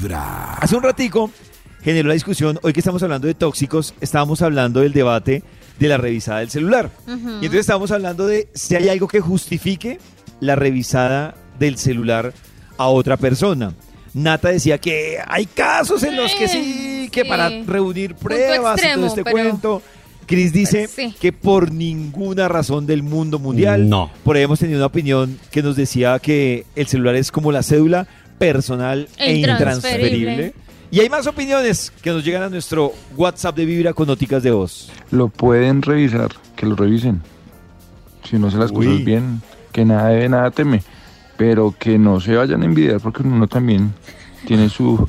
Vibra. Hace un ratico generó la discusión, hoy que estamos hablando de tóxicos, estábamos hablando del debate de la revisada del celular. Y entonces estábamos hablando de si hay algo que justifique la revisada del celular a otra persona. Nata decía que hay casos en los que sí, que Sí. para reunir pruebas y extremo, todo este pero- cuento. Chris dice Sí. que por ninguna razón del mundo mundial. No. Por ahí hemos tenido una opinión que nos decía que el celular es como la cédula personal e, intransferible. intransferible. Y hay más opiniones que nos llegan a nuestro WhatsApp de Vibra con noticas de voz. Lo pueden revisar, que lo revisen. Si uno hace las Uy. cosas bien, que nada debe, nada teme. Pero que no se vayan a envidiar porque uno también tiene su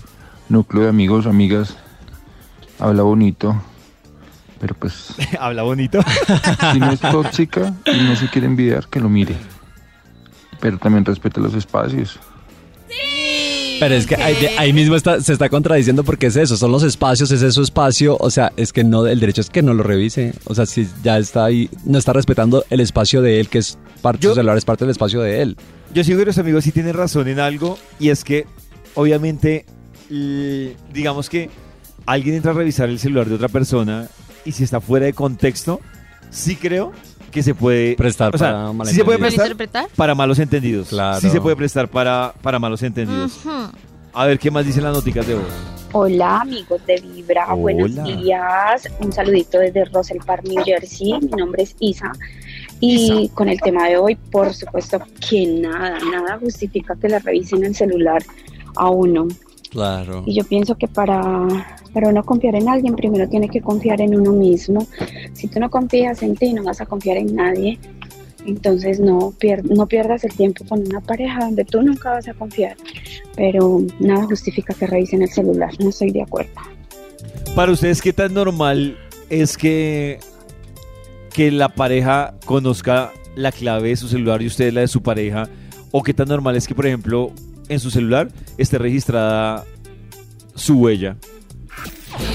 núcleo de amigos, amigas, habla bonito. Pero pues, Habla bonito. si no es tóxica y no se quiere envidiar, que lo mire. Pero también respete los espacios. Pero es que ahí, mismo está, se está contradiciendo porque es eso, son los espacios, ese es su espacio, o sea, es que no, el derecho es que no lo revise, o sea, si ya está ahí, no está respetando el espacio de él, que es parte, su celular es parte del espacio de él. Yo sigo que los amigos sí tienen razón en algo y es que obviamente digamos que alguien entra a revisar el celular de otra persona y si está fuera de contexto, sí creo que se puede Prestar o sea, para sí se puede malentendidos. prestar ¿Malinterpretar? para malos entendidos. Claro. Sí se puede prestar para, para malos entendidos. A ver qué más dicen las noticas de voz. Hola amigos de Vibra, Hola. buenos días. Un saludito desde Russell Park, New Jersey. Mi nombre es Isa. Y con el tema de hoy, por supuesto que nada, nada justifica que le revisen el celular a uno. Claro. Y yo pienso que para, para uno confiar en alguien, primero tiene que confiar en uno mismo. Si tú no confías en ti, no vas a confiar en nadie. Entonces no, pier- no pierdas el tiempo con una pareja donde tú nunca vas a confiar. Pero nada justifica que revisen el celular, no estoy de acuerdo. Para ustedes, ¿qué tan normal es que, que la pareja conozca la clave de su celular y usted la de su pareja? ¿O qué tan normal es que, por ejemplo, en su celular esté registrada su huella?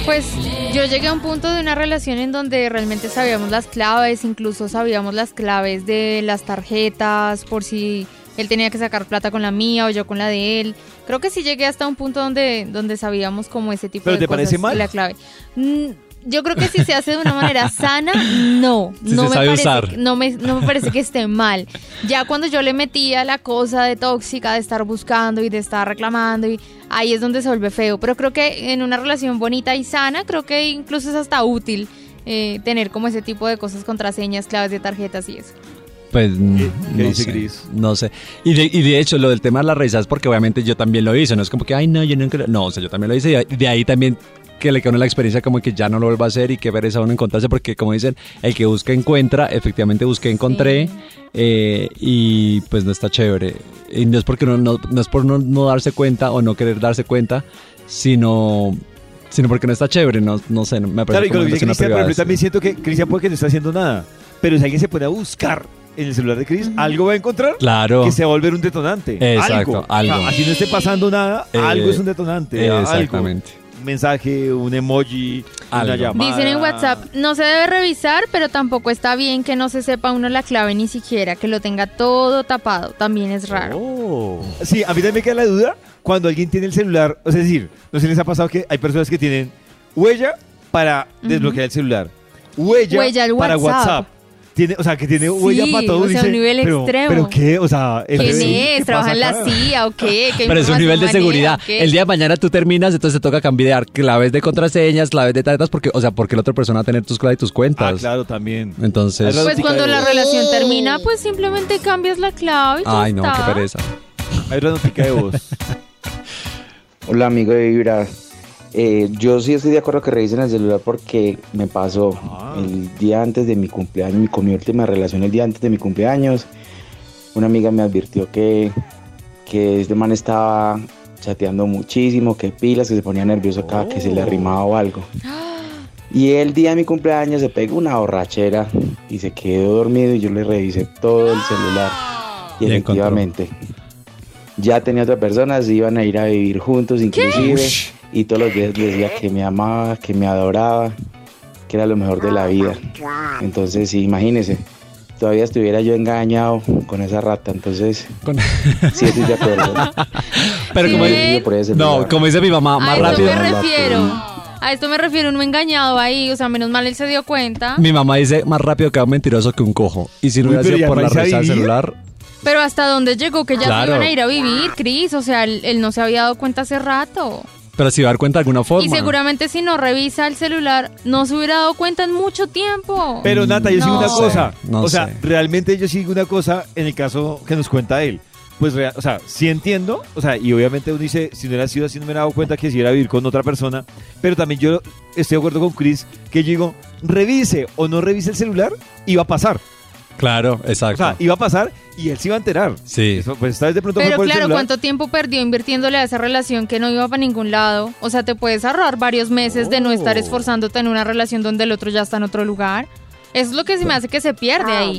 Pues yo llegué a un punto de una relación en donde realmente sabíamos las claves, incluso sabíamos las claves de las tarjetas, por si él tenía que sacar plata con la mía o yo con la de él. Creo que sí llegué hasta un punto donde, donde sabíamos como ese tipo ¿Pero de te cosas. parece mal? La clave. Mm, Yo creo que si se hace de una manera sana, no. Si no se me sabe parece, usar. No me, no me parece que esté mal. Ya cuando yo le metía la cosa de tóxica, de estar buscando y de estar reclamando, y ahí es donde se vuelve feo. Pero creo que en una relación bonita y sana, creo que incluso es hasta útil eh, tener como ese tipo de cosas, contraseñas, claves de tarjetas y eso. Pues mm, ¿Qué no dice sé, Gris? no sé. Y de, y de hecho, lo del tema de las risas, porque obviamente yo también lo hice, no es como que, ay, no, yo nunca lo... No, o sea, yo también lo hice y de ahí también que le quedó una la experiencia como que ya no lo vuelva a hacer y que ver esa uno encontrarse, porque como dicen, el que busca encuentra, efectivamente busqué, encontré, Sí. eh, y pues no está chévere. Y no es porque no, no, no es por no, no darse cuenta o no querer darse cuenta, sino... Sino porque no está chévere, no, no sé, me parece Claro, y con como lo que dice Cristian, por ejemplo, privada, también siento que Cristian puede que no esté haciendo nada. Pero si alguien se pone a buscar en el celular de Chris, algo va a encontrar Claro. que se va a volver un detonante. Exacto, algo. O sea, así no esté pasando nada, Eh, algo es un detonante. algo. Exactamente. Un mensaje, un emoji, una Algo. llamada. Dicen en WhatsApp, no se debe revisar, pero tampoco está bien que no se sepa uno la clave ni siquiera, que lo tenga todo tapado, también es raro. Oh. Sí, a mí también me queda la duda cuando alguien tiene el celular. O sea, es decir, no sé si les ha pasado que hay personas que tienen huella para desbloquear el celular, huella, para WhatsApp. Tiene, o sea, que tiene Sí, huella para todo. o sea, dice, un nivel pero, extremo. ¿Pero qué? O sea, el ¿Quién FBI, ¿qué es? ¿Trabaja en la? CIA o qué? ¿Qué Pero es un nivel de seguridad. El día de mañana tú terminas, entonces te toca cambiar claves de contraseñas, claves de tarjetas, porque, o sea, porque la otra persona va a tener tus claves y tus Ah, cuentas. claro, también. Entonces, Pues cuando la relación termina, pues simplemente cambias la clave y ay no, qué pereza. Hay notica de voz. Hola amigo de Vibra. Eh, yo sí estoy de acuerdo que revisen el celular porque me pasó Ah. el día antes de mi cumpleaños, mi- con mi última relación el día antes de mi cumpleaños. Una amiga me advirtió que, que este man estaba chateando muchísimo, que pilas, que se ponía nervioso cada que se le arrimaba o algo. Y el día de mi cumpleaños se pegó una borrachera y se quedó dormido y yo le revisé todo el celular. Y Y encontró. efectivamente, ya tenía otra persona, se iban a ir a vivir juntos inclusive. Y todos los días le decía que me amaba, que me adoraba, que era lo mejor de la vida. Entonces, sí, imagínese, todavía estuviera yo engañado con esa rata. Entonces, Con- sí estoy de acuerdo. Pero ¿Sí como, ese no, como dice mi mamá, más a esto rápido. me refiero. A esto me refiero, uno engañado ahí. O sea, menos mal él se dio cuenta. Mi mamá dice más rápido que un mentiroso que un cojo. Y si no hubiera sido por la risa del celular, Pero hasta dónde llegó que ya Claro. se iban a ir a vivir, Cris. O sea, él, él no se había dado cuenta hace rato. Pero si va a dar cuenta de alguna forma. Y seguramente si no revisa el celular, no se hubiera dado cuenta en mucho tiempo. Pero Nata, yo No sigo una cosa. no o sea, sé. realmente yo sigo una cosa en el caso que nos cuenta él. Pues, o sea, sí entiendo, o sea, y obviamente uno dice, si no hubiera sido así, no me hubiera dado cuenta que si era vivir con otra persona, pero también yo estoy de acuerdo con Chris, que yo digo, revise o no revise el celular, iba a pasar. Claro, O exacto. sea, iba a pasar y él se iba a enterar. Sí. Eso, pues esta vez de pronto fue Pero por el claro, celular. ¿cuánto tiempo perdió invirtiéndole a esa relación que no iba para ningún lado? O sea, te puedes ahorrar varios meses de no Oh. estar esforzándote en una relación donde el otro ya está en otro lugar. Eso es lo que se me hace que se pierde ahí.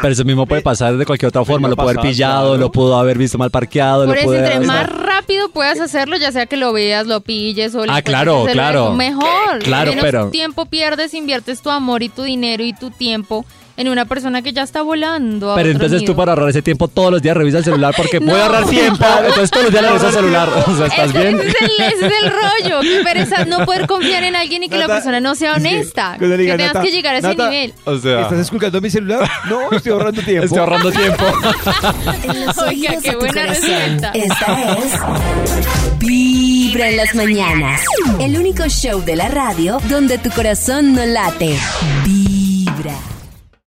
Pero eso mismo puede pasar de cualquier otra forma. Lo puede haber pillado, claro. lo pudo haber visto mal parqueado. Por lo eso, puede entre haber- más rápido puedas hacerlo, ya sea que lo veas, lo pilles o le Ah, claro, claro. Mejor. Claro, Menos pero- tiempo pierdes, inviertes tu amor y tu dinero y tu tiempo en una persona que ya está volando. a Pero otro entonces tú nido. para ahorrar ese tiempo todos los días revisa el celular porque puede No. ahorrar tiempo. Entonces todos los días le revisa el celular. O sea, ¿estás Ese- bien? Ese es, el, ese es el rollo. Qué pereza no poder confiar en alguien y que la Nata, persona no sea es que honesta. le que diga, tengas Nata, que llegar a ese Nata, nivel. O sea, ¿Estás esculcando mi celular? No, estoy ahorrando tiempo. estoy ahorrando tiempo. Oiga, qué buena receta. Esta es Vibra en las mañanas. El único show de la radio donde tu corazón no late. Vibra.